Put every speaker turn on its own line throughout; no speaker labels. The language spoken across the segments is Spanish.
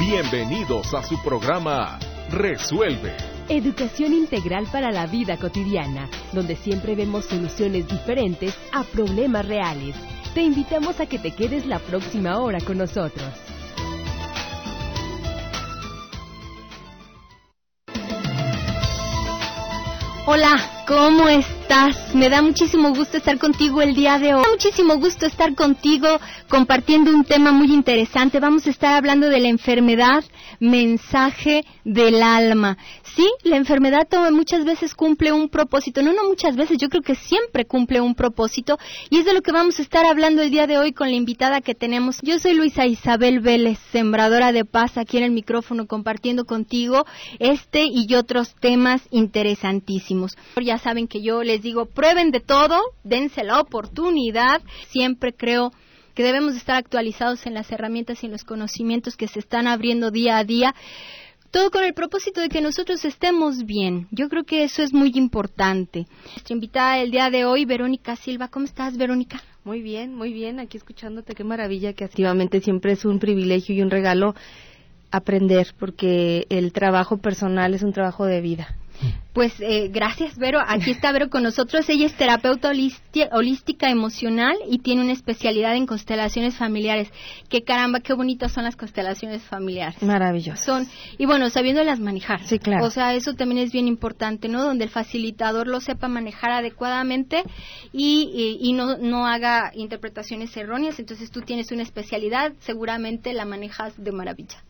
Bienvenidos a su programa Resuelve.
Educación integral para la vida cotidiana, donde siempre vemos soluciones diferentes a problemas reales. Te invitamos a que te quedes la próxima hora con nosotros.
Hola, ¿cómo estás? Me da muchísimo gusto estar contigo el día de hoy. Me da muchísimo gusto estar contigo compartiendo un tema muy interesante. Vamos a estar hablando de la enfermedad, mensaje del alma. Sí, la enfermedad muchas veces cumple un propósito. No, no muchas veces, yo creo que siempre cumple un propósito. Y es de lo que vamos a estar hablando el día de hoy con la invitada que tenemos. Yo soy Luisa Isabel Vélez, sembradora de paz aquí en el micrófono, compartiendo contigo este y otros temas interesantísimos. Ya saben que yo les digo, prueben de todo, dense la oportunidad. Siempre creo que debemos estar actualizados en las herramientas y en los conocimientos que se están abriendo día a día. Todo con el propósito de que nosotros estemos bien. Yo creo que eso es muy importante. Nuestra invitada del día de hoy, Verónica Silva. ¿Cómo estás, Verónica?
Muy bien, muy bien. Aquí escuchándote, qué maravilla que activamente siempre es un privilegio y un regalo aprender, porque el trabajo personal es un trabajo de vida.
Pues eh, gracias, Vero. Aquí está Vero con nosotros. Ella es terapeuta holística emocional y tiene una especialidad en constelaciones familiares. Qué caramba, qué bonitas son las constelaciones familiares.
Maravilloso.
Son y bueno, sabiéndolas manejar.
Sí, claro.
O sea, eso también es bien importante, ¿no? Donde el facilitador lo sepa manejar adecuadamente y, y no, no haga interpretaciones erróneas. Entonces tú tienes una especialidad, seguramente la manejas de maravilla.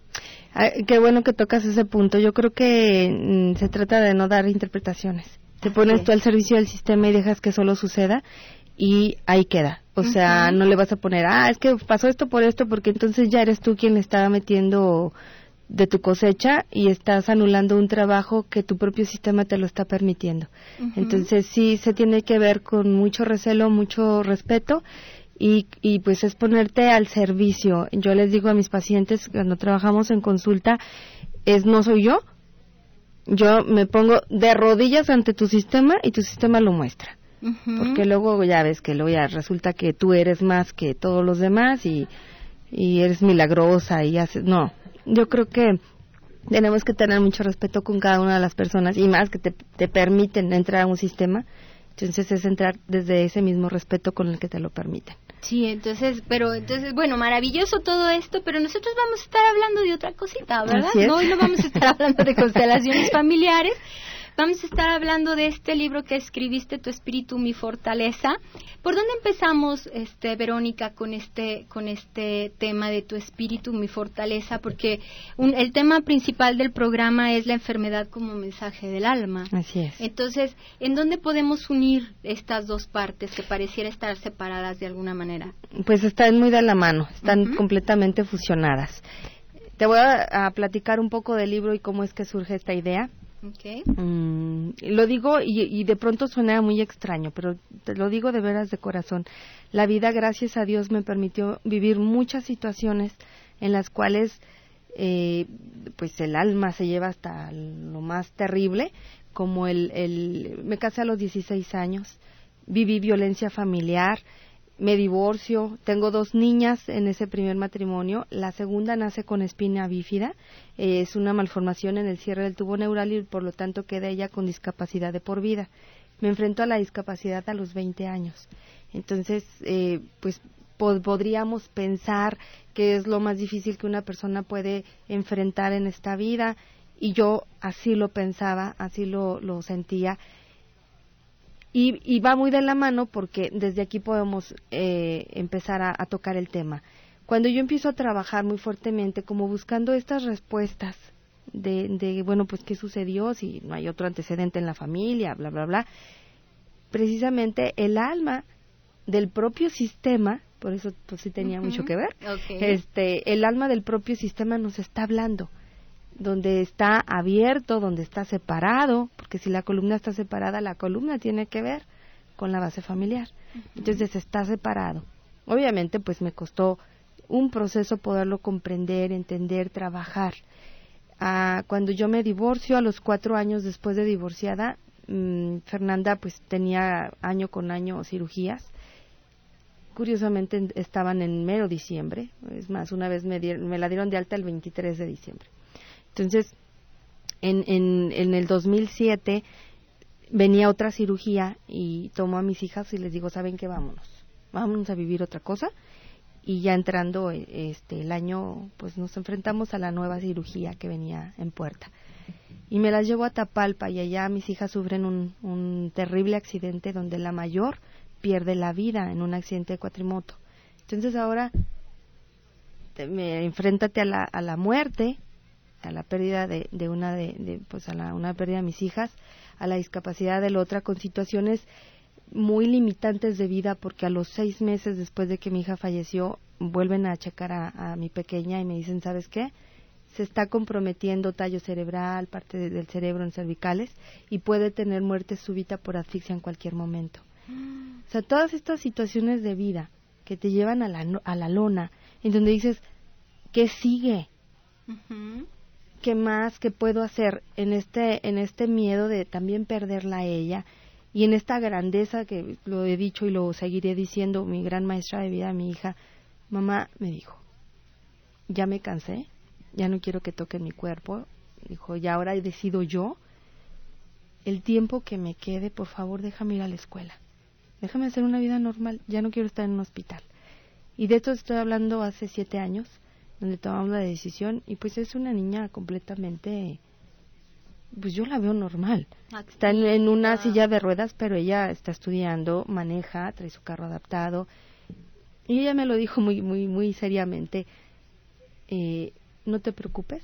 Qué bueno que tocas ese punto. Yo creo que mm, se trata de no dar interpretaciones. Te pones tú al servicio del sistema y dejas que solo suceda y ahí queda. O sea, no le vas a poner, ah, es que pasó esto por esto, porque entonces ya eres tú quien le está metiendo de tu cosecha y estás anulando un trabajo que tu propio sistema te lo está permitiendo. Entonces sí se tiene que ver con mucho recelo, mucho respeto y, y pues es ponerte al servicio. Yo les digo a mis pacientes cuando trabajamos en consulta, es no soy yo, yo me pongo de rodillas ante tu sistema y tu sistema lo muestra. Porque luego ya ves que luego ya resulta que tú eres más que todos los demás y, y eres milagrosa y haces... No, yo creo que tenemos que tener mucho respeto con cada una de las personas y más que te, te permiten entrar a un sistema. Entonces es entrar desde ese mismo respeto con el que te lo permiten.
Sí, entonces, pero entonces, bueno, maravilloso todo esto, pero nosotros vamos a estar hablando de otra cosita, ¿verdad? No, hoy no vamos a estar hablando de constelaciones familiares, Vamos a estar hablando de este libro que escribiste, Tu espíritu, mi fortaleza. ¿Por dónde empezamos, este, Verónica, con este, con este tema de tu espíritu, mi fortaleza? Porque el tema principal del programa es la enfermedad como mensaje del alma.
Así es.
Entonces, ¿en dónde podemos unir estas dos partes que pareciera estar separadas de alguna manera?
Pues están muy de la mano, están completamente fusionadas. Te voy a, platicar un poco del libro y cómo es que surge esta idea. Mm, lo digo y, de pronto suena muy extraño, pero te lo digo de veras de corazón. La vida, gracias a Dios, me permitió vivir muchas situaciones en las cuales eh, pues el alma se lleva hasta lo más terrible, como el, el me casé a los 16 años, viví violencia familiar, me divorcio, tengo dos niñas en ese primer matrimonio, la segunda nace con espina bífida, eh, es una malformación en el cierre del tubo neural y por lo tanto queda ella con discapacidad de por vida. Me enfrento a la discapacidad a los 20 años. Entonces, eh, pues podríamos pensar que es lo más difícil que una persona puede enfrentar en esta vida y yo así lo pensaba, así lo, lo sentía y, va muy de la mano porque desde aquí podemos eh, empezar a, tocar el tema. Cuando yo empiezo a trabajar muy fuertemente, como buscando estas respuestas de, de, bueno, pues qué sucedió, si no hay otro antecedente en la familia, bla, bla, bla, precisamente el alma del propio sistema, por eso pues sí tenía mucho que ver, este, el alma del propio sistema nos está hablando donde está abierto, donde está separado, porque si la columna está separada, la columna tiene que ver con la base familiar. Entonces está separado. Obviamente, pues me costó un proceso poderlo comprender, entender, trabajar. Ah, cuando yo me divorcio, a los cuatro años después de divorciada, mm, Fernanda pues tenía año con año cirugías curiosamente estaban en mero diciembre, es más, una vez me, me la dieron de alta el 23 de diciembre. Entonces, en, en, en el 2007 venía otra cirugía y tomo a mis hijas y les digo, ¿saben qué? Vámonos, vámonos a vivir otra cosa. Y ya entrando este, el año, pues nos enfrentamos a la nueva cirugía que venía en puerta. Y me las llevo a Tapalpa y allá mis hijas sufren un, terrible accidente donde la mayor pierde la vida en un accidente de cuatrimoto. Entonces ahora me enfréntate a la muerte, a la pérdida de, de una de, de, pues a la, una pérdida de mis hijas, a la discapacidad de la otra con situaciones muy limitantes de vida porque a los seis meses después de que mi hija falleció vuelven a checar a, mi pequeña y me dicen sabes qué se está comprometiendo tallo cerebral parte del cerebro en cervicales y puede tener muerte súbita por asfixia en cualquier momento o sea todas estas situaciones de vida que te llevan a la a la lona en donde dices qué sigue qué más que puedo hacer en este en este miedo de también perderla a ella y en esta grandeza que lo he dicho y lo seguiré diciendo mi gran maestra de vida mi hija mamá me dijo ya me cansé ya no quiero que toque mi cuerpo dijo ya ahora he decidido yo. El tiempo que me quede por favor déjame ir a la escuela. Déjame hacer una vida normal ya no quiero estar en un hospital y de esto estoy hablando hace siete años donde tomamos la decisión y pues es una niña completamente pues yo la veo normal. Está en, una silla de ruedas, pero ella está estudiando, maneja, trae su carro adaptado. Y ella me lo dijo muy, muy, muy seriamente. Eh, no te preocupes,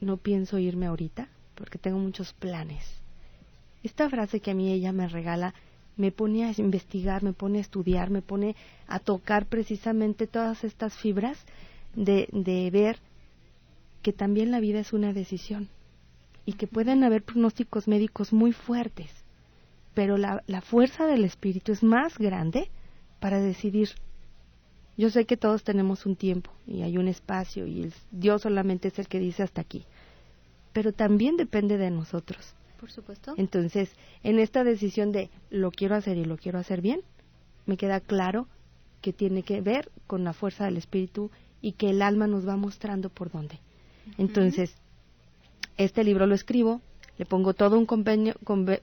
no pienso irme ahorita, porque tengo muchos planes. Esta frase que a mí ella me regala me pone a investigar, me pone a estudiar, me pone a tocar precisamente todas estas fibras de, de ver que también la vida es una decisión y que pueden haber pronósticos médicos muy fuertes, pero la, la fuerza del espíritu es más grande para decidir. Yo sé que todos tenemos un tiempo y hay un espacio y Dios solamente es el que dice hasta aquí, pero también depende de nosotros.
Por supuesto.
Entonces, en esta decisión de lo quiero hacer y lo quiero hacer bien, me queda claro que tiene que ver con la fuerza del espíritu y que el alma nos va mostrando por dónde. Entonces, este libro lo escribo, le pongo todo un compendio,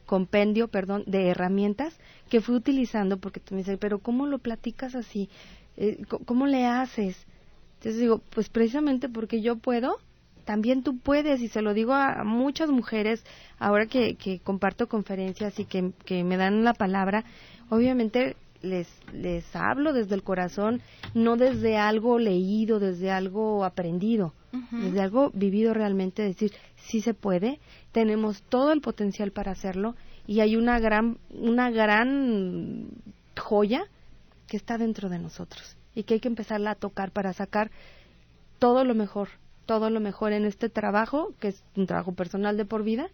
compendio perdón, de herramientas que fui utilizando porque tú me dices, pero ¿cómo lo platicas así? Eh, ¿Cómo le haces? Entonces digo, pues precisamente porque yo puedo, también tú puedes, y se lo digo a muchas mujeres ahora que, que comparto conferencias y que, que me dan la palabra, obviamente les, les hablo desde el corazón, no desde algo leído, desde algo aprendido, desde algo vivido realmente, decir, sí se puede, tenemos todo el potencial para hacerlo y hay una gran, una gran joya que está dentro de nosotros y que hay que empezarla a tocar para sacar todo lo mejor, todo lo mejor en este trabajo, que es un trabajo personal de por vida,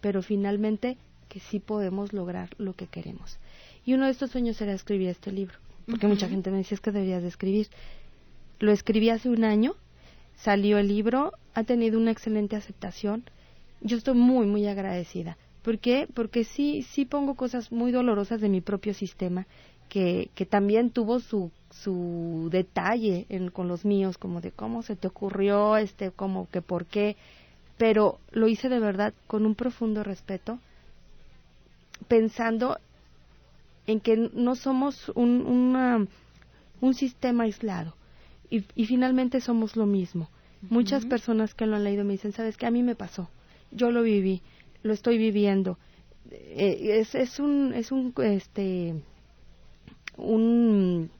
pero finalmente que sí podemos lograr lo que queremos. Y uno de estos sueños era escribir este libro, porque mucha gente me decía es que deberías de escribir. Lo escribí hace un año, salió el libro, ha tenido una excelente aceptación. Yo estoy muy, muy agradecida. ¿Por qué? Porque sí, sí pongo cosas muy dolorosas de mi propio sistema, que, que también tuvo su, su detalle en, con los míos, como de cómo se te ocurrió, este, como que por qué, pero lo hice de verdad con un profundo respeto, pensando en que no somos un, un sistema aislado y, y, finalmente somos lo mismo. Muchas personas que lo han leído me dicen, ¿sabes qué? A mí me pasó, yo lo viví, lo estoy viviendo. Eh, es, es un, es un, este, un,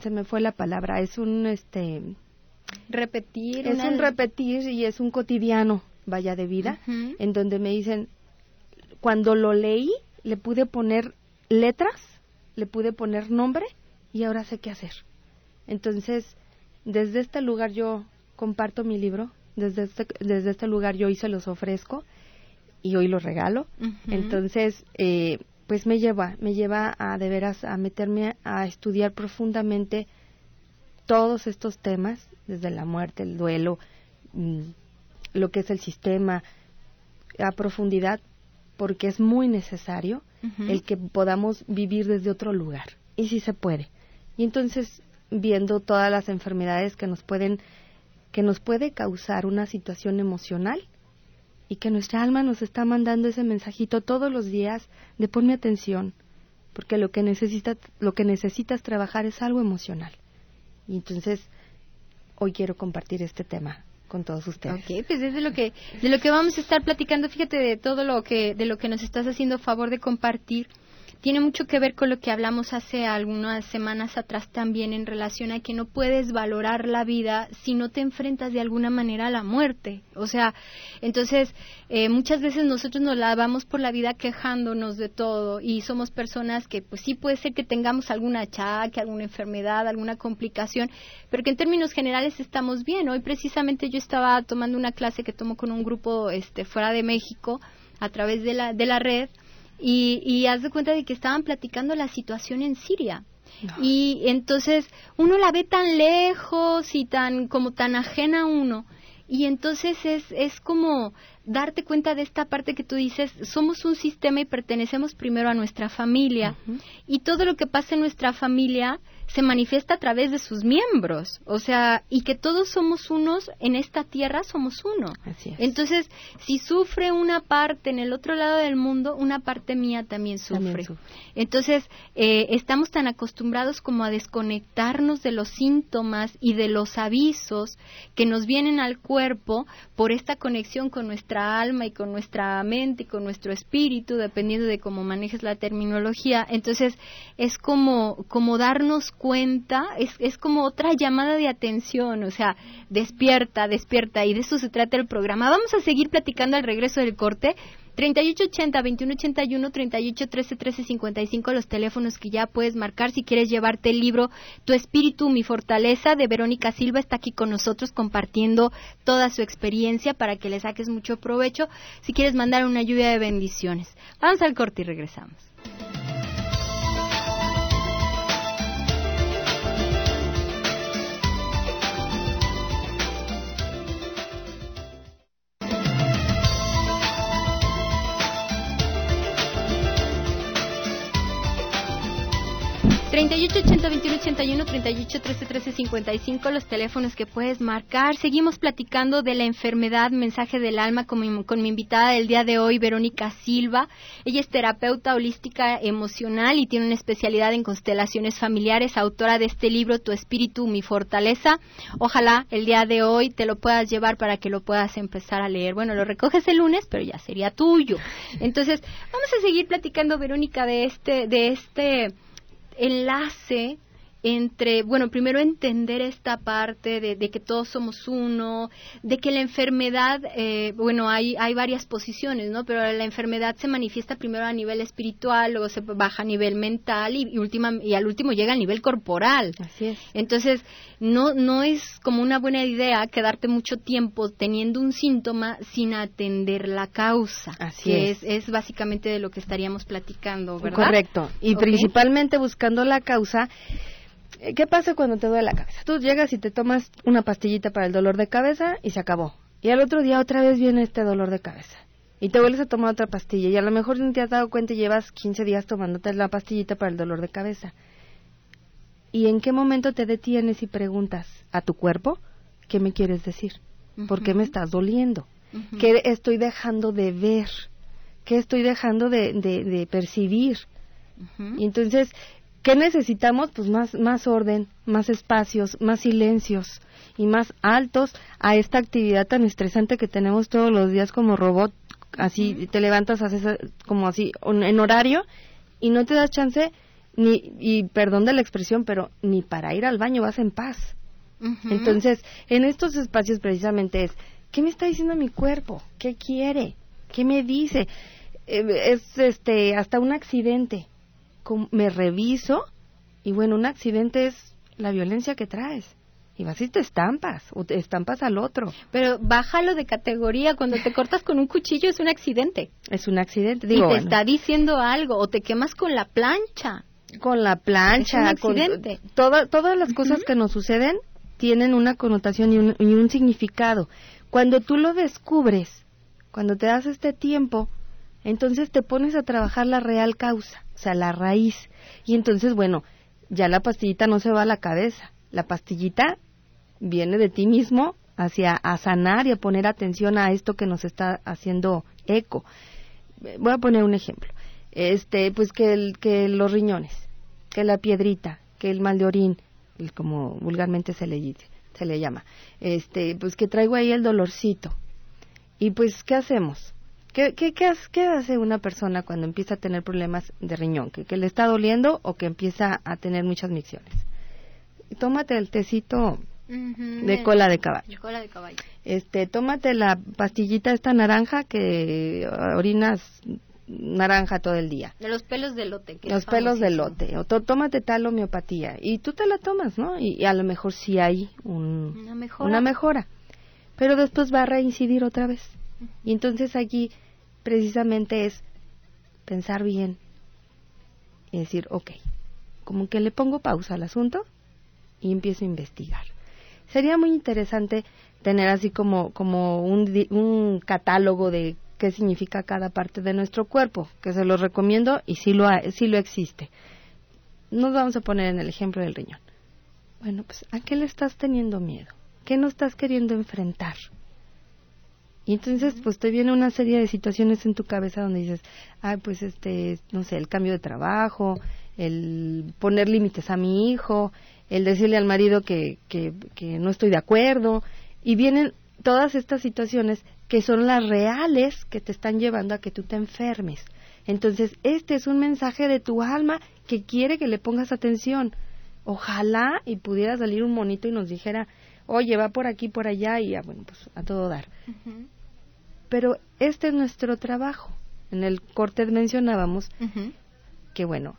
se me fue la palabra, es un, este,
repetir.
Es un repetir y es un cotidiano, vaya de vida, en donde me dicen, cuando lo leí, le pude poner letras, le pude poner nombre y ahora sé qué hacer. Entonces, desde este lugar yo comparto mi libro, desde este, desde este lugar yo hoy se los ofrezco y hoy los regalo. Entonces, eh, pues me lleva, me lleva a de veras a meterme a estudiar profundamente todos estos temas, desde la muerte, el duelo, mm, lo que es el sistema, a profundidad, porque es muy necesario el que podamos vivir desde otro lugar, y sí se puede. Y entonces, viendo todas las enfermedades que nos pueden, que nos puede causar una situación emocional, y que nuestra alma nos está mandando ese mensajito todos los días de ponme atención, porque lo que necesitas, lo que necesitas trabajar es algo emocional. Y entonces hoy quiero compartir este tema con todos ustedes.
Ok, pues es de lo que de lo que vamos a estar platicando. Fíjate de todo lo que de lo que nos estás haciendo favor de compartir tiene mucho que ver con lo que hablamos hace algunas semanas atrás también en relación a que no puedes valorar la vida si no te enfrentas de alguna manera a la muerte. O sea, entonces eh, muchas veces nosotros nos la vamos por la vida quejándonos de todo y somos personas que pues sí puede ser que tengamos alguna achaque, alguna enfermedad, alguna complicación, pero que en términos generales estamos bien. Hoy precisamente yo estaba tomando una clase que tomo con un grupo este, fuera de México a través de la, de la red y, y haz de cuenta de que estaban platicando la situación en Siria. Y entonces uno la ve tan lejos y tan como tan ajena a uno. Y entonces es, es como darte cuenta de esta parte que tú dices, somos un sistema y pertenecemos primero a nuestra familia. Y todo lo que pasa en nuestra familia se manifiesta a través de sus miembros, o sea, y que todos somos unos en esta tierra, somos uno. Entonces, si sufre una parte en el otro lado del mundo, una parte mía también sufre. Entonces, eh, estamos tan acostumbrados como a desconectarnos de los síntomas y de los avisos que nos vienen al cuerpo por esta conexión con nuestra alma y con nuestra mente y con nuestro espíritu, dependiendo de cómo manejes la terminología. Entonces, es como, como darnos cuenta, es, es como otra llamada de atención, o sea, despierta, despierta, y de eso se trata el programa. Vamos a seguir platicando al regreso del corte. 3880-2181, 3813-1355, los teléfonos que ya puedes marcar si quieres llevarte el libro Tu espíritu, mi fortaleza de Verónica Silva está aquí con nosotros compartiendo toda su experiencia para que le saques mucho provecho. Si quieres mandar una lluvia de bendiciones. Vamos al corte y regresamos. 38 80 21 81 38 13 13 55 los teléfonos que puedes marcar. Seguimos platicando de la enfermedad, mensaje del alma con mi, con mi invitada del día de hoy, Verónica Silva. Ella es terapeuta holística emocional y tiene una especialidad en constelaciones familiares, autora de este libro Tu espíritu, mi fortaleza. Ojalá el día de hoy te lo puedas llevar para que lo puedas empezar a leer. Bueno, lo recoges el lunes, pero ya sería tuyo. Entonces, vamos a seguir platicando, Verónica, de este, de este enlace entre, bueno, primero entender esta parte de, que todos somos uno, de que la enfermedad, eh, bueno, hay, hay varias posiciones, ¿no? Pero la enfermedad se manifiesta primero a nivel espiritual, luego se baja a nivel mental y, última, y al último llega a nivel corporal.
Así es.
Entonces, no, no es como una buena idea quedarte mucho tiempo teniendo un síntoma sin atender la causa.
Así
que es. es. básicamente de lo que estaríamos platicando, ¿verdad?
Correcto. Y principalmente buscando la causa ¿Qué pasa cuando te duele la cabeza? Tú llegas y te tomas una pastillita para el dolor de cabeza y se acabó. Y al otro día otra vez viene este dolor de cabeza. Y te vuelves a tomar otra pastilla. Y a lo mejor te has dado cuenta y llevas 15 días tomándote la pastillita para el dolor de cabeza. ¿Y en qué momento te detienes y preguntas a tu cuerpo qué me quieres decir? ¿Por qué me estás doliendo? ¿Qué estoy dejando de ver? ¿Qué estoy dejando de, de percibir? Y entonces ¿Qué necesitamos? Pues más, más orden, más espacios, más silencios y más altos a esta actividad tan estresante que tenemos todos los días como robot. Así te levantas, haces eh, como así en horario y no te das chance ni, y perdón de la expresión, pero ni para ir al baño vas en paz. Entonces, en estos espacios precisamente es, ¿qué me está diciendo mi cuerpo? ¿Qué quiere? ¿Qué me dice? Eh, es este hasta un accidente me reviso y bueno, un accidente es la violencia que traes. Y vas y te estampas, o te estampas al otro.
Pero bájalo de categoría, cuando te cortas con un cuchillo es un accidente.
Es un accidente,
digo. Y te está diciendo algo, o te quemas con la plancha.
Con la plancha,
es un accidente.
todas las cosas que nos suceden tienen una connotación y un, y un significado. Cuando tú lo descubres, cuando te das este tiempo, entonces te pones a trabajar la real causa, o sea, la raíz. Y entonces, bueno, ya la pastillita no se va a la cabeza. La pastillita viene de ti mismo hacia a sanar y a poner atención a esto que nos está haciendo eco. Voy a poner un ejemplo. Este, pues que el, que los riñones, que la piedrita, que el mal de orín, como vulgarmente se le dice, se le llama. Este, pues que traigo ahí el dolorcito. Y pues, ¿qué hacemos? ¿Qué, qué, qué, hace una persona cuando empieza a tener problemas de riñón? ¿Que, ¿Que, le está doliendo o que empieza a tener muchas micciones? Tómate el tecito de cola de caballo.
Cola de caballo.
Este, tómate la pastillita esta naranja que orinas naranja todo el día.
De los pelos de lote.
los pelos de lote. O tómate tal homeopatía. Y tú te la tomas, ¿no? Y, a lo mejor sí hay una, mejora. una mejora. Pero después va a reincidir otra vez. Y entonces aquí precisamente es pensar bien y decir, ok, como que le pongo pausa al asunto y empiezo a investigar. Sería muy interesante tener así como, como un, un catálogo de qué significa cada parte de nuestro cuerpo, que se los recomiendo y sí lo, sí lo existe. Nos vamos a poner en el ejemplo del riñón. Bueno, pues ¿a qué le estás teniendo miedo? ¿Qué no estás queriendo enfrentar? Y entonces, pues te viene una serie de situaciones en tu cabeza donde dices, ay, pues este, no sé, el cambio de trabajo, el poner límites a mi hijo, el decirle al marido que, que, que no estoy de acuerdo, y vienen todas estas situaciones que son las reales que te están llevando a que tú te enfermes. Entonces, este es un mensaje de tu alma que quiere que le pongas atención. Ojalá y pudiera salir un monito y nos dijera, oye, va por aquí, por allá, y bueno, pues a todo dar. Pero este es nuestro trabajo. En el corte mencionábamos que, bueno,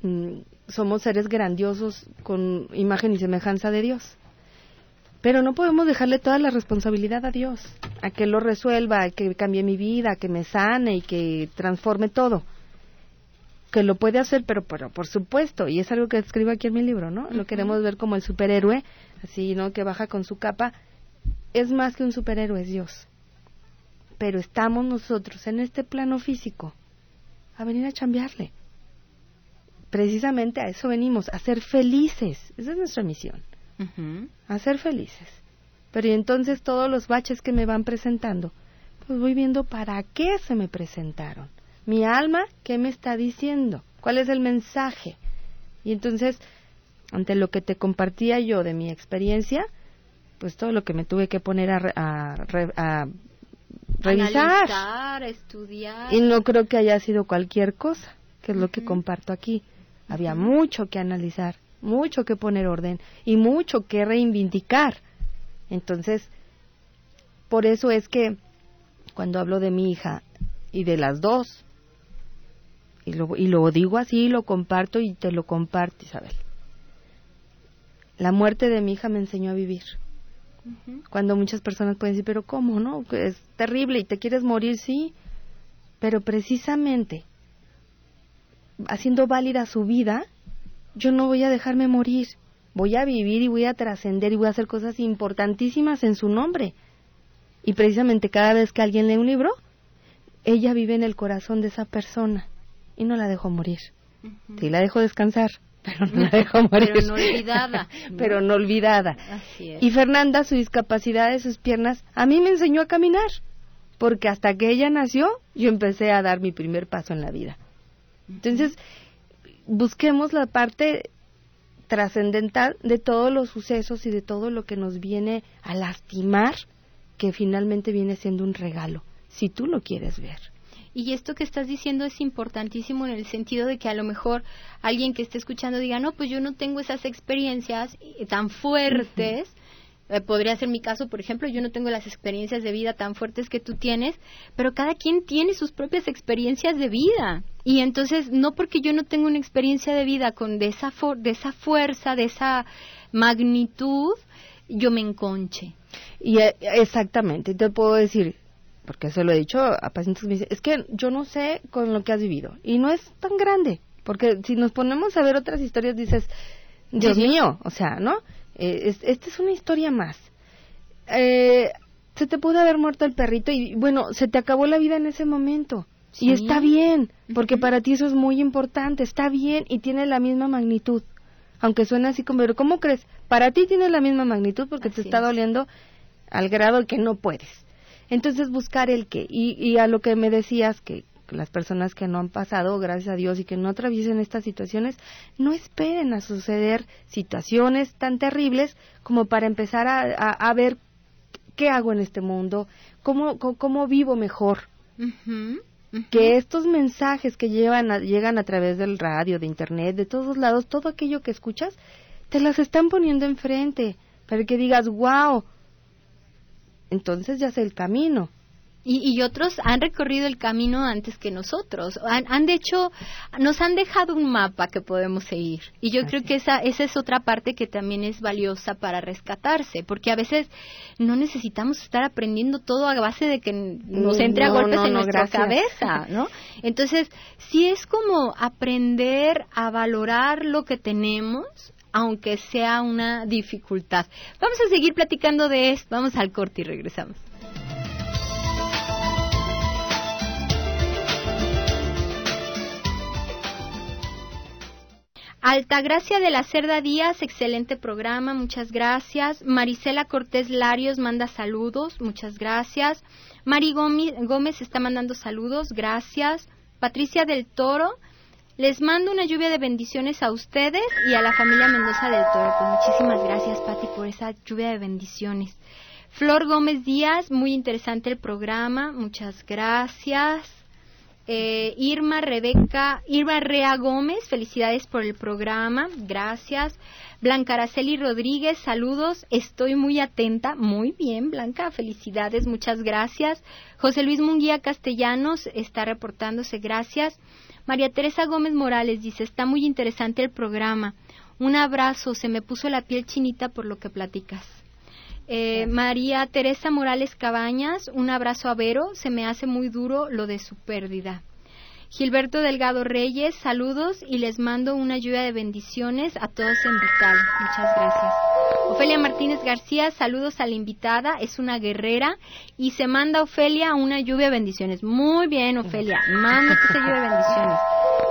mm, somos seres grandiosos con imagen y semejanza de Dios. Pero no podemos dejarle toda la responsabilidad a Dios, a que lo resuelva, a que cambie mi vida, a que me sane y que transforme todo. Que lo puede hacer, pero, pero por supuesto, y es algo que escribo aquí en mi libro, ¿no? Lo queremos ver como el superhéroe, así, ¿no? Que baja con su capa. Es más que un superhéroe, es Dios. Pero estamos nosotros en este plano físico a venir a cambiarle. Precisamente a eso venimos, a ser felices. Esa es nuestra misión a ser felices. Pero y entonces todos los baches que me van presentando, pues voy viendo para qué se me presentaron. Mi alma, ¿qué me está diciendo? ¿Cuál es el mensaje? Y entonces, ante lo que te compartía yo de mi experiencia, pues todo lo que me tuve que poner a, a, revisar.
estudiar.
Y no creo que haya sido cualquier cosa, que es lo que comparto aquí. Había mucho que analizar mucho que poner orden y mucho que reivindicar. Entonces, por eso es que cuando hablo de mi hija y de las dos, y lo, y lo digo así, lo comparto y te lo comparto, Isabel. La muerte de mi hija me enseñó a vivir. Cuando muchas personas pueden decir, pero ¿cómo no? Es terrible y te quieres morir, sí. Pero precisamente, haciendo válida su vida, yo no voy a dejarme morir, voy a vivir y voy a trascender y voy a hacer cosas importantísimas en su nombre. Y precisamente cada vez que alguien lee un libro, ella vive en el corazón de esa persona y no la dejo morir. Sí, la dejo descansar, pero no la dejo morir.
pero no olvidada.
pero no olvidada.
Así es.
Y Fernanda, su discapacidad de sus piernas, a mí me enseñó a caminar, porque hasta que ella nació, yo empecé a dar mi primer paso en la vida. Entonces, busquemos la parte trascendental de todos los sucesos y de todo lo que nos viene a lastimar, que finalmente viene siendo un regalo, si tú lo quieres ver.
Y esto que estás diciendo es importantísimo en el sentido de que a lo mejor alguien que esté escuchando diga, no, pues yo no tengo esas experiencias tan fuertes, eh, podría ser mi caso, por ejemplo, yo no tengo las experiencias de vida tan fuertes que tú tienes, pero cada quien tiene sus propias experiencias de vida. Y entonces, no porque yo no tengo una experiencia de vida con de esa, de esa fuerza, de esa magnitud, yo me enconche.
Y eh, exactamente, te puedo decir, porque se lo he dicho a pacientes que me dicen, es que yo no sé con lo que has vivido. Y no es tan grande, porque si nos ponemos a ver otras historias, dices, Dios mío, o sea, ¿no? Eh, esta es una historia más. Eh, se te pudo haber muerto el perrito y bueno, se te acabó la vida en ese momento. Y está bien, porque para ti eso es muy importante, está bien y tiene la misma magnitud. aunque suene así como, pero ¿cómo crees? Para ti tiene la misma magnitud porque te está doliendo al grado que no puedes. Entonces buscar el qué. Y, y a lo que me decías que las personas que no han pasado, gracias a Dios, y que no atraviesen estas situaciones, no esperen a suceder situaciones tan terribles como para empezar a, a, ver qué hago en este mundo, cómo, cómo, vivo mejor. Que estos mensajes que llevan llegan a través del radio, de internet, de todos lados, todo aquello que escuchas, te las están poniendo enfrente para que digas, wow, entonces ya sé el camino.
Y, y, otros han recorrido el camino antes que nosotros. Han, han de hecho, nos han dejado un mapa que podemos seguir. Y yo creo que esa, esa es otra parte que también es valiosa para rescatarse, porque a veces no necesitamos estar aprendiendo todo a base de que nos entre a golpes en nuestra cabeza, ¿no? Entonces, sí es como aprender a valorar lo que tenemos, aunque sea una dificultad. Vamos a seguir platicando de esto. Vamos al corte y regresamos. Altagracia de la Cerda Díaz, excelente programa, muchas gracias. Marisela Cortés Larios manda saludos, muchas gracias. Mari Gómez está mandando saludos, gracias. Patricia del Toro, les mando una lluvia de bendiciones a ustedes y a la familia Mendoza del Toro. Pues muchísimas gracias, Pati, por esa lluvia de bendiciones. Flor Gómez Díaz, muy interesante el programa, muchas gracias. Eh, Irma Rebeca, Irma Rea Gómez, felicidades por el programa, gracias. Blanca Araceli Rodríguez, saludos, estoy muy atenta, muy bien, Blanca, felicidades, muchas gracias. José Luis Munguía Castellanos está reportándose, gracias. María Teresa Gómez Morales dice, está muy interesante el programa. Un abrazo, se me puso la piel chinita por lo que platicas. Eh, María Teresa Morales Cabañas, un abrazo a Vero, se me hace muy duro lo de su pérdida. Gilberto Delgado Reyes, saludos y les mando una lluvia de bendiciones a todos en Vital. Muchas gracias. Ofelia Martínez García, saludos a la invitada, es una guerrera y se manda Ofelia una lluvia de bendiciones. Muy bien, Ofelia, manda esa lluvia de bendiciones.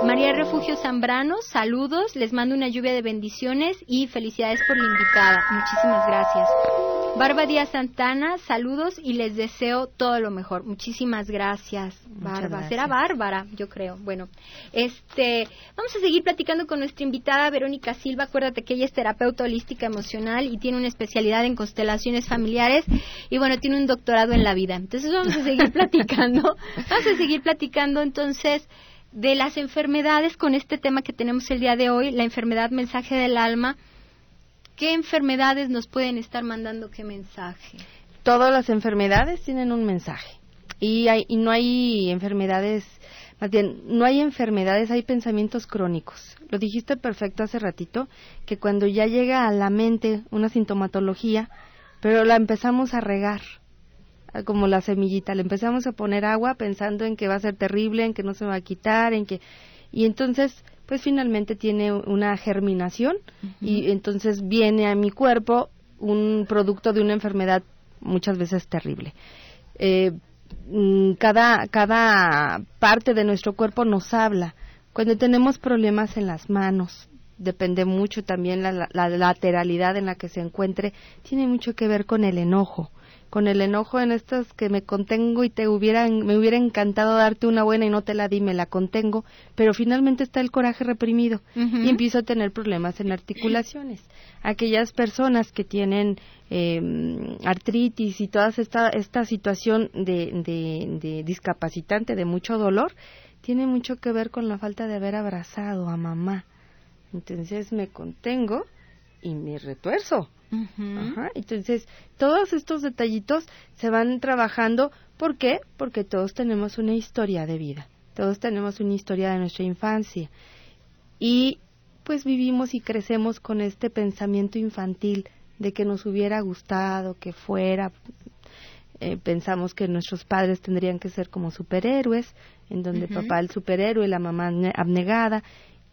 María Refugio Zambrano, saludos, les mando una lluvia de bendiciones y felicidades por la invitada. Muchísimas gracias. Barba Díaz Santana, saludos y les deseo todo lo mejor. Muchísimas gracias, Barba. Será Bárbara, yo creo. Bueno, este, vamos a seguir platicando con nuestra invitada Verónica Silva. Acuérdate que ella es terapeuta holística emocional y tiene una especialidad en constelaciones familiares y bueno, tiene un doctorado en la vida. Entonces vamos a seguir platicando. vamos a seguir platicando entonces de las enfermedades con este tema que tenemos el día de hoy, la enfermedad mensaje del alma ¿Qué enfermedades nos pueden estar mandando qué mensaje?
Todas las enfermedades tienen un mensaje. Y, hay, y no hay enfermedades, más no hay enfermedades, hay pensamientos crónicos. Lo dijiste perfecto hace ratito, que cuando ya llega a la mente una sintomatología, pero la empezamos a regar, como la semillita, le empezamos a poner agua pensando en que va a ser terrible, en que no se va a quitar, en que... Y entonces pues finalmente tiene una germinación y entonces viene a mi cuerpo un producto de una enfermedad muchas veces terrible. Eh, mm, cada, cada parte de nuestro cuerpo nos habla. Cuando tenemos problemas en las manos, depende mucho también la, la, lateralidad en la que se encuentre, tiene mucho que ver con el enojo con el enojo en estas que me contengo y te hubieran, me hubiera encantado darte una buena y no te la di, me la contengo, pero finalmente está el coraje reprimido y empiezo a tener problemas en articulaciones. Aquellas personas que tienen eh, artritis y toda esta, esta situación de, de, de discapacitante, de mucho dolor, tiene mucho que ver con la falta de haber abrazado a mamá. Entonces me contengo y me retuerzo entonces, todos estos detallitos se van trabajando. ¿Por qué? Porque todos tenemos una historia de vida. Todos tenemos una historia de nuestra infancia. Y pues vivimos y crecemos con este pensamiento infantil de que nos hubiera gustado, que fuera. Eh, pensamos que nuestros padres tendrían que ser como superhéroes, en donde papá el superhéroe, la mamá abnegada,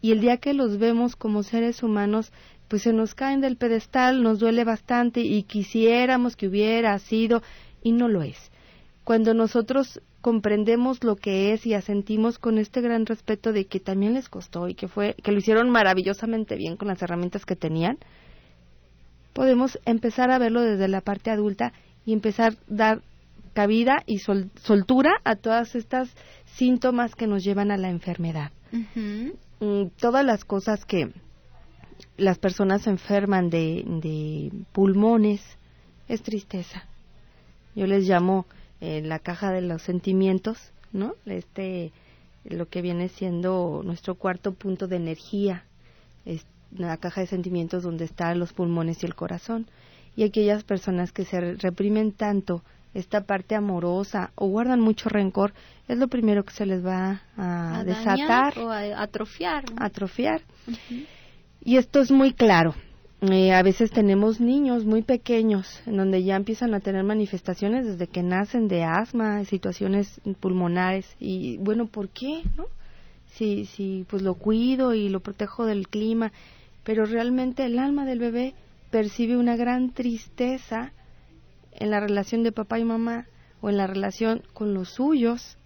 y el día que los vemos como seres humanos pues se nos caen del pedestal, nos duele bastante y quisiéramos que hubiera sido y no lo es. Cuando nosotros comprendemos lo que es y asentimos con este gran respeto de que también les costó y que fue que lo hicieron maravillosamente bien con las herramientas que tenían, podemos empezar a verlo desde la parte adulta y empezar a dar cabida y soltura a todas estas síntomas que nos llevan a la enfermedad. Mm, todas las cosas que las personas enferman de, de pulmones es tristeza. Yo les llamo eh, la caja de los sentimientos, ¿no? Este, lo que viene siendo nuestro cuarto punto de energía, es la caja de sentimientos donde están los pulmones y el corazón. Y aquellas personas que se reprimen tanto esta parte amorosa o guardan mucho rencor, es lo primero que se les va a, desatar
o a atrofiar.
Atrofiar. Y esto es muy claro. Eh, a veces tenemos niños muy pequeños en donde ya empiezan a tener manifestaciones desde que nacen de asma, situaciones pulmonares y bueno, ¿por qué? ¿No? Si, si pues lo cuido y lo protejo del clima, pero realmente el alma del bebé percibe una gran tristeza en la relación de papá y mamá o en la relación con los suyos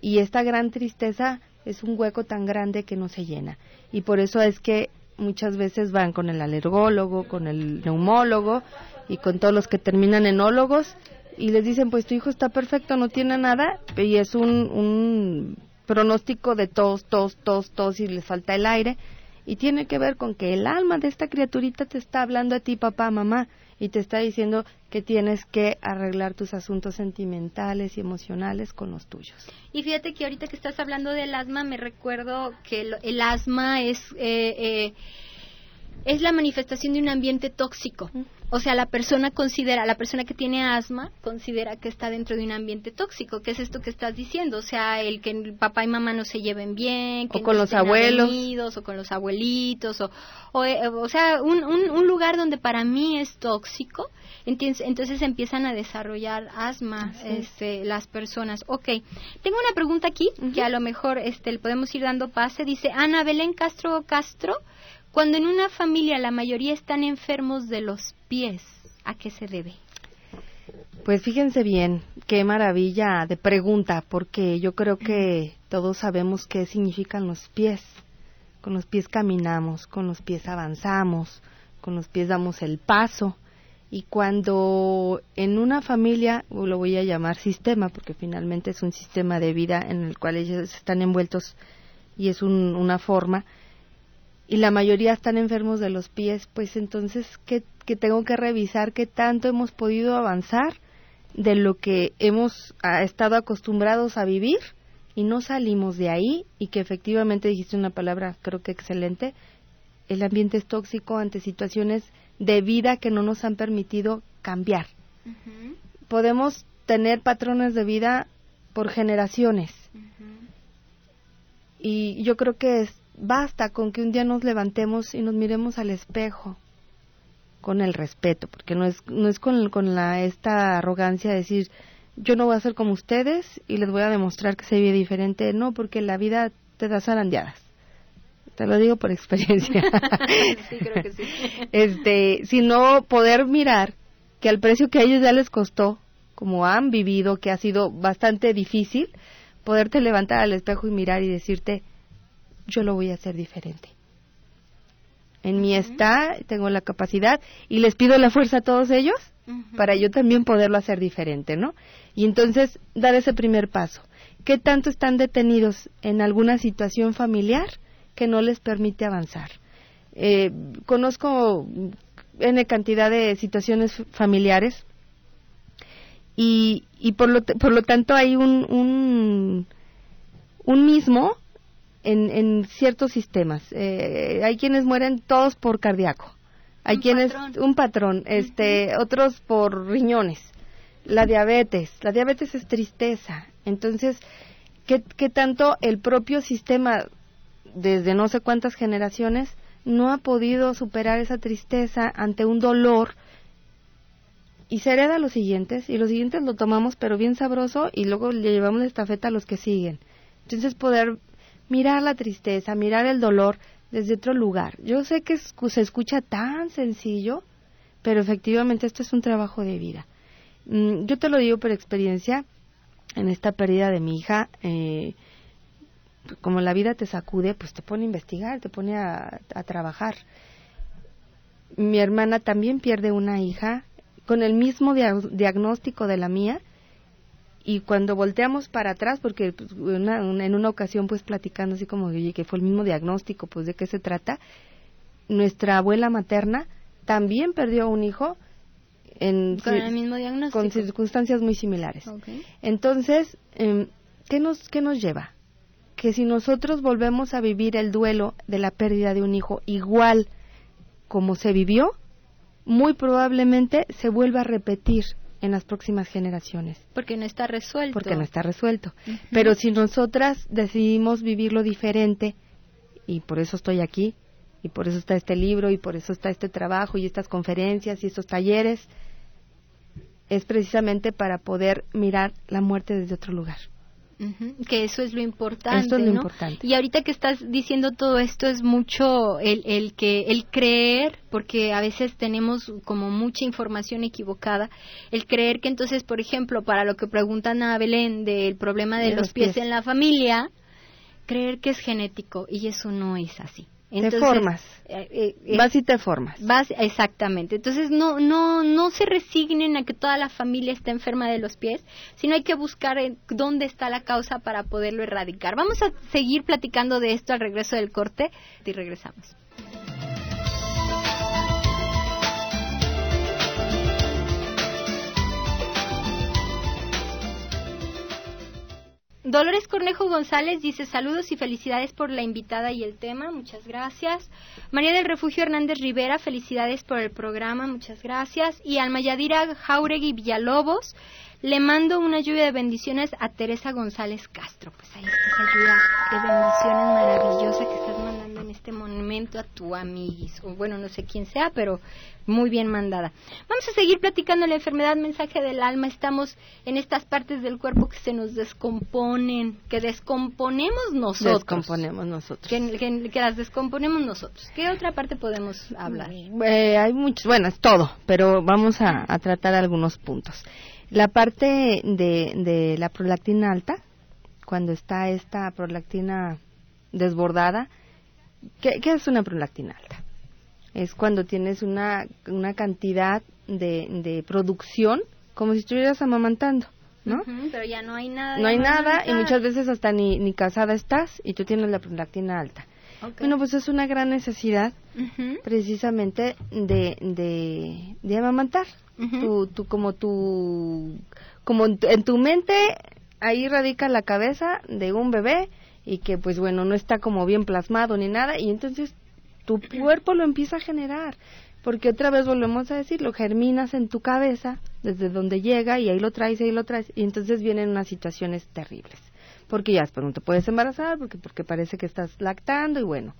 y esta gran tristeza es un hueco tan grande que no se llena y por eso es que muchas veces van con el alergólogo, con el neumólogo y con todos los que terminan en ólogos y les dicen pues tu hijo está perfecto, no tiene nada y es un, un pronóstico de tos, tos, tos, tos y les falta el aire y tiene que ver con que el alma de esta criaturita te está hablando a ti papá, mamá y te está diciendo que tienes que arreglar tus asuntos sentimentales y emocionales con los tuyos.
Y fíjate que ahorita que estás hablando del asma, me recuerdo que el, asma es... Eh, eh, es la manifestación de un ambiente tóxico. O sea, la persona considera, la persona que tiene asma considera que está dentro de un ambiente tóxico, que es esto que estás diciendo, o sea, el que el papá y mamá no se lleven bien, que
o con los abuelos,
o con los abuelitos, o, o, eh, sea, un, un, lugar donde para mí es tóxico, entonces, entonces empiezan a desarrollar asma este, las personas. Ok, tengo una pregunta aquí que a lo mejor este, le podemos ir dando pase. Dice Ana Belén Castro Castro. Cuando en una familia la mayoría están enfermos de los pies, ¿a qué se debe?
Pues fíjense bien, qué maravilla de pregunta, porque yo creo que todos sabemos qué significan los pies. Con los pies caminamos, con los pies avanzamos, con los pies damos el paso. Y cuando en una familia, lo voy a llamar sistema, porque finalmente es un sistema de vida en el cual ellos están envueltos y es una forma, y la mayoría están enfermos de los pies, pues entonces, ¿qué, tengo que revisar? ¿Qué tanto hemos podido avanzar de lo que hemos estado acostumbrados a vivir y no salimos de ahí? Y que efectivamente dijiste una palabra, creo que excelente, el ambiente es tóxico ante situaciones de vida que no nos han permitido cambiar. Podemos tener patrones de vida por generaciones. Y yo creo que es, basta con que un día nos levantemos y nos miremos al espejo con el respeto, porque no es, no es con, con la, esta arrogancia de decir yo no voy a ser como ustedes y les voy a demostrar que se vive diferente, no, porque la vida te da zarandeadas. Te lo digo por experiencia.
sí, creo que sí.
Este, sino poder mirar que al precio que a ellos ya les costó, como han vivido, que ha sido bastante difícil, poderte levantar al espejo y mirar y decirte, yo lo voy a hacer diferente. En mí está, tengo la capacidad y les pido la fuerza a todos ellos para yo también poderlo hacer diferente, ¿no? Y entonces dar ese primer paso. ¿Qué tanto están detenidos en alguna situación familiar que no les permite avanzar? Eh, conozco N cantidad de situaciones familiares y, y por, lo, por lo tanto hay un, un, un mismo en, ciertos sistemas. Eh, hay quienes mueren todos por cardíaco. Hay un quienes patrón. un patrón, este, otros por riñones. La diabetes, la diabetes es tristeza. Entonces, ¿qué, ¿qué tanto el propio sistema desde no sé cuántas generaciones no ha podido superar esa tristeza ante un dolor y se hereda a los siguientes y los siguientes lo tomamos pero bien sabroso y luego le llevamos la estafeta a los que siguen. Entonces poder mirar la tristeza, mirar el dolor desde otro lugar. Yo sé que se escucha tan sencillo, pero efectivamente esto es un trabajo de vida. Mm, yo te lo digo por experiencia, en esta pérdida de mi hija, eh, como la vida te sacude, pues te pone a investigar, te pone a, trabajar. Mi hermana también pierde una hija con el mismo dia- diagnóstico de la mía y cuando volteamos para atrás, porque pues, una- una- en una ocasión pues platicando así como oye, que fue el mismo diagnóstico, pues de qué se trata, nuestra abuela materna también perdió un hijo en
Con el mismo diagnóstico.
con circunstancias muy similares.
Ok.
Entonces, em, ¿qué, nos, ¿qué nos lleva? Que si nosotros volvemos a vivir el duelo de la pérdida de un hijo igual como se vivió, muy probablemente se vuelva a repetir en las próximas generaciones,
Porque no está resuelto.
porque no está resuelto. Pero si nosotras decidimos vivirlo diferente, y por eso estoy aquí, y por eso está este libro, y por eso está este trabajo, y estas conferencias, y estos talleres, es precisamente para poder mirar la muerte desde otro lugar.
Que eso es lo importante.
Esto es lo
¿no?
importante.
Y ahorita que estás diciendo todo esto es mucho el, el que el creer, porque a veces tenemos como mucha información equivocada, el creer que entonces, por ejemplo, para lo que preguntan a Belén del problema de,
De
los,
los
pies,
pies.
en la familia, creer que es genético y eso no es así.
Te formas.
eh, eh, eh,
Vas y te formas.
Vas, exactamente. Entonces no, no, no se resignen a que toda la familia esté enferma de los pies, sino hay que buscar en dónde está la causa para poderlo erradicar. Vamos a seguir platicando de esto al regreso del corte y regresamos. Dolores Cornejo González dice saludos y felicidades por la invitada y el tema, muchas gracias. María del Refugio Hernández Rivera, felicidades por el programa, muchas gracias. Y Alma Yadira Jauregui Villalobos, le mando una lluvia de bendiciones a Teresa González Castro. Pues ahí está esa lluvia de bendiciones maravillosa que estás mandando en este momento a tu amiguis. O bueno, no sé quién sea, pero muy bien mandada. Vamos a seguir platicando la enfermedad, mensaje del alma. Estamos en estas partes del cuerpo que se nos descomponen, que descomponemos nosotros.
Descomponemos nosotros.
Que, que- que las descomponemos nosotros. ¿Qué otra parte podemos hablar?
Eh, hay muchos, bueno, es todo, pero vamos a, a tratar algunos puntos. La parte de, de la prolactina alta, cuando está esta prolactina desbordada, ¿qué, qué es una prolactina alta? Es cuando tienes una, una cantidad de, de producción como si estuvieras amamantando, ¿no?
Pero ya no hay nada.
No hay nada y muchas veces hasta ni, ni casada estás y tú tienes la prolactina alta. Bueno, pues es una gran necesidad precisamente de, de, de amamantar.
Ujú.
tu, tu, como tu, como en tu, en tu mente, ahí radica la cabeza de un bebé y que pues bueno, no está como bien plasmado ni nada y entonces tu cuerpo lo empieza a generar. Porque otra vez volvemos a decir, lo germinas en tu cabeza, desde donde llega, y ahí lo traes, ahí lo traes, y entonces vienen unas situaciones terribles. Porque ya después no te puedes embarazar, porque, porque parece que estás lactando, y bueno,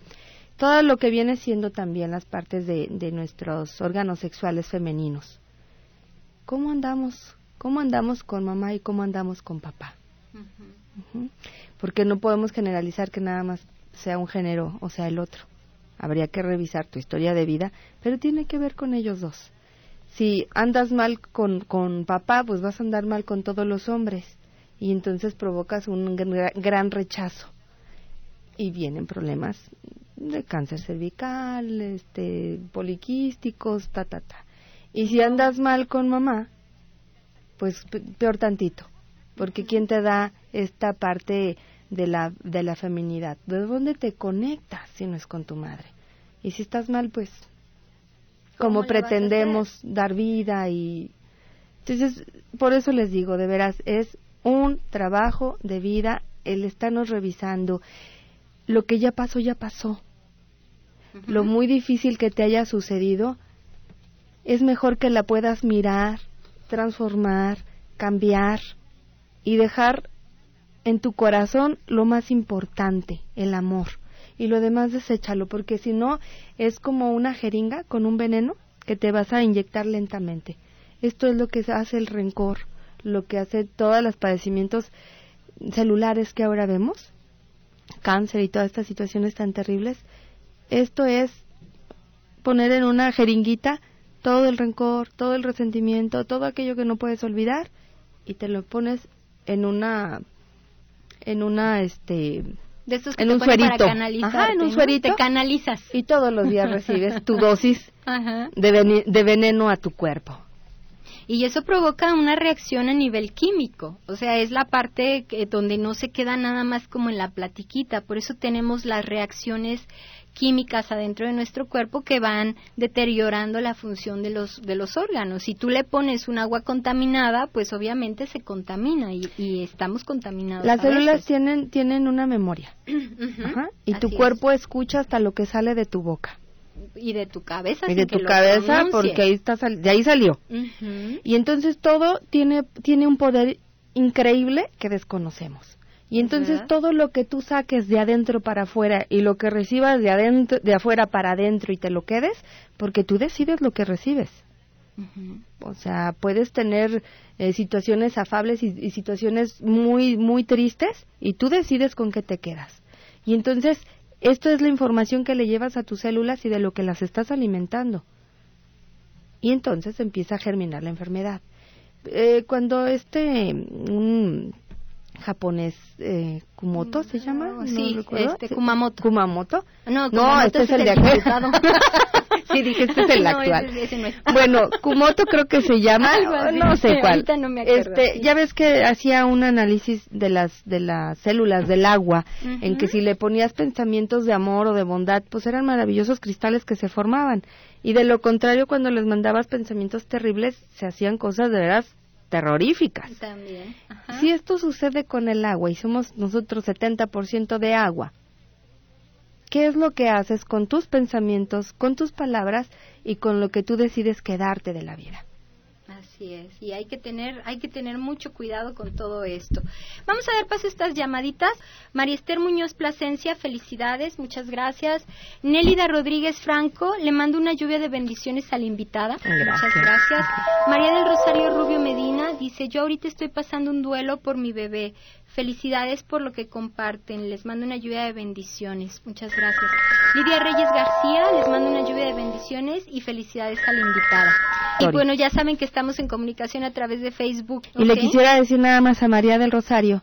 todo lo que viene siendo también las partes de, de nuestros órganos sexuales femeninos. ¿Cómo andamos? ¿Cómo andamos con mamá y cómo andamos con papá? Porque no podemos generalizar que nada más sea un género o sea el otro. Habría que revisar tu historia de vida, pero tiene que ver con ellos dos. Si andas mal con, con papá, pues vas a andar mal con todos los hombres y entonces provocas un gra- gran rechazo y vienen problemas de cáncer cervical, este, poliquísticos, ta, ta, ta. Y si andas mal con mamá, pues pe- peor tantito, porque ¿quién te da esta parte de la, de la feminidad? ¿De dónde te conectas si no es con tu madre? Y si estás mal, pues,
¿Cómo
como pretendemos dar vida y... Entonces, por eso les digo, de veras, es un trabajo de vida el estarnos revisando. Lo que ya pasó, ya pasó. Lo muy difícil que te haya sucedido, es mejor que la puedas mirar, transformar, cambiar y dejar en tu corazón lo más importante, el amor. Y lo demás deséchalo, porque si no es como una jeringa con un veneno que te vas a inyectar lentamente. Esto es lo que hace el rencor, lo que hace todos los padecimientos celulares que ahora vemos, cáncer y todas estas situaciones tan terribles. Esto es poner en una jeringuita todo el rencor, todo el resentimiento, todo aquello que no puedes olvidar y te lo pones en una en una este
de esos que
en
te
un
para
Ajá, en un
¿no?
suerito.
Te canalizas.
y todos los días recibes tu dosis
Ajá.
de, veni- de veneno a tu cuerpo.
Y eso provoca una reacción a nivel químico, o sea, es la parte que- donde no se queda nada más como en la platiquita, por eso tenemos las reacciones químicas adentro de nuestro cuerpo que van deteriorando la función de los de los órganos. Si tú le pones un agua contaminada, pues obviamente se contamina y, y estamos contaminados.
Las células
veces.
tienen tienen una memoria. Ajá, y tu cuerpo escucha hasta lo que sale de tu boca
y de tu cabeza
y de tu cabeza porque ahí está sal- de ahí salió. Y entonces todo tiene, tiene un poder increíble que desconocemos. Y
Es
entonces todo lo que tú saques de adentro para afuera y lo que recibas de adentro, de afuera para adentro y te lo quedes, porque tú decides lo que recibes. O sea, puedes tener eh, situaciones afables y, y situaciones muy, muy tristes y tú decides con qué te quedas. Y entonces, esto es la información que le llevas a tus células y de lo que las estás alimentando. Y entonces empieza a germinar la enfermedad. Eh, cuando este, un japonés, eh, Kumoto se llama,
No, sí, este, Kumamoto.
Kumamoto.
No,
No,
Kumamoto
este es el de
diputado.
sí, dije, este es el
No,
actual.
ese- ese no es.
Bueno, Kumoto creo que se llama,
Algo así,
no sé cuál.
me acuerdo,
este,
sí.
ya ves que hacía un análisis de las de las células del agua, en que si le ponías pensamientos de amor o de bondad, pues eran maravillosos cristales que se formaban. Y de lo contrario, cuando les mandabas pensamientos terribles, se hacían cosas de veras terroríficas.
También. Ajá.
Si esto sucede con el agua y somos nosotros 70% de agua, ¿qué es lo que haces con tus pensamientos, con tus palabras y con lo que tú decides quedarte de la vida?
Así es, y hay que tener, hay que tener mucho cuidado con todo esto. Vamos a dar paso a estas llamaditas. María Esther Muñoz Plasencia, felicidades, muchas gracias. Nélida Rodríguez Franco, le mando una lluvia de bendiciones a la invitada.
Gracias.
Muchas gracias. María del Rosario Rubio Medina dice, yo ahorita estoy pasando un duelo por mi bebé. Felicidades por lo que comparten. Les mando una lluvia de bendiciones. Muchas gracias. Lidia Reyes García, les mando una lluvia de bendiciones y felicidades a la invitada. Y bueno, ya saben que estamos en comunicación a través de Facebook.
Y le quisiera decir nada más a María del Rosario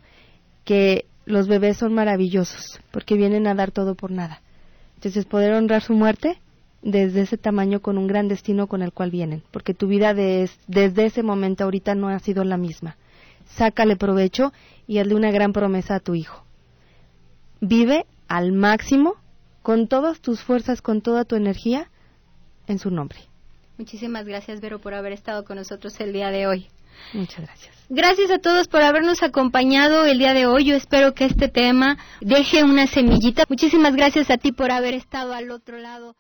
que los bebés son maravillosos porque vienen a dar todo por nada. Entonces poder honrar su muerte desde ese tamaño con un gran destino con el cual vienen, porque tu vida des- desde ese momento ahorita no ha sido la misma. Sácale provecho y hazle una gran promesa a tu hijo. Vive al máximo con todas tus fuerzas, con toda tu energía en su nombre.
Muchísimas gracias, Vero, por haber estado con nosotros el día de hoy.
Muchas gracias.
Gracias a todos por habernos acompañado el día de hoy. Yo espero que este tema deje una semillita. Muchísimas gracias a ti por haber estado al otro lado.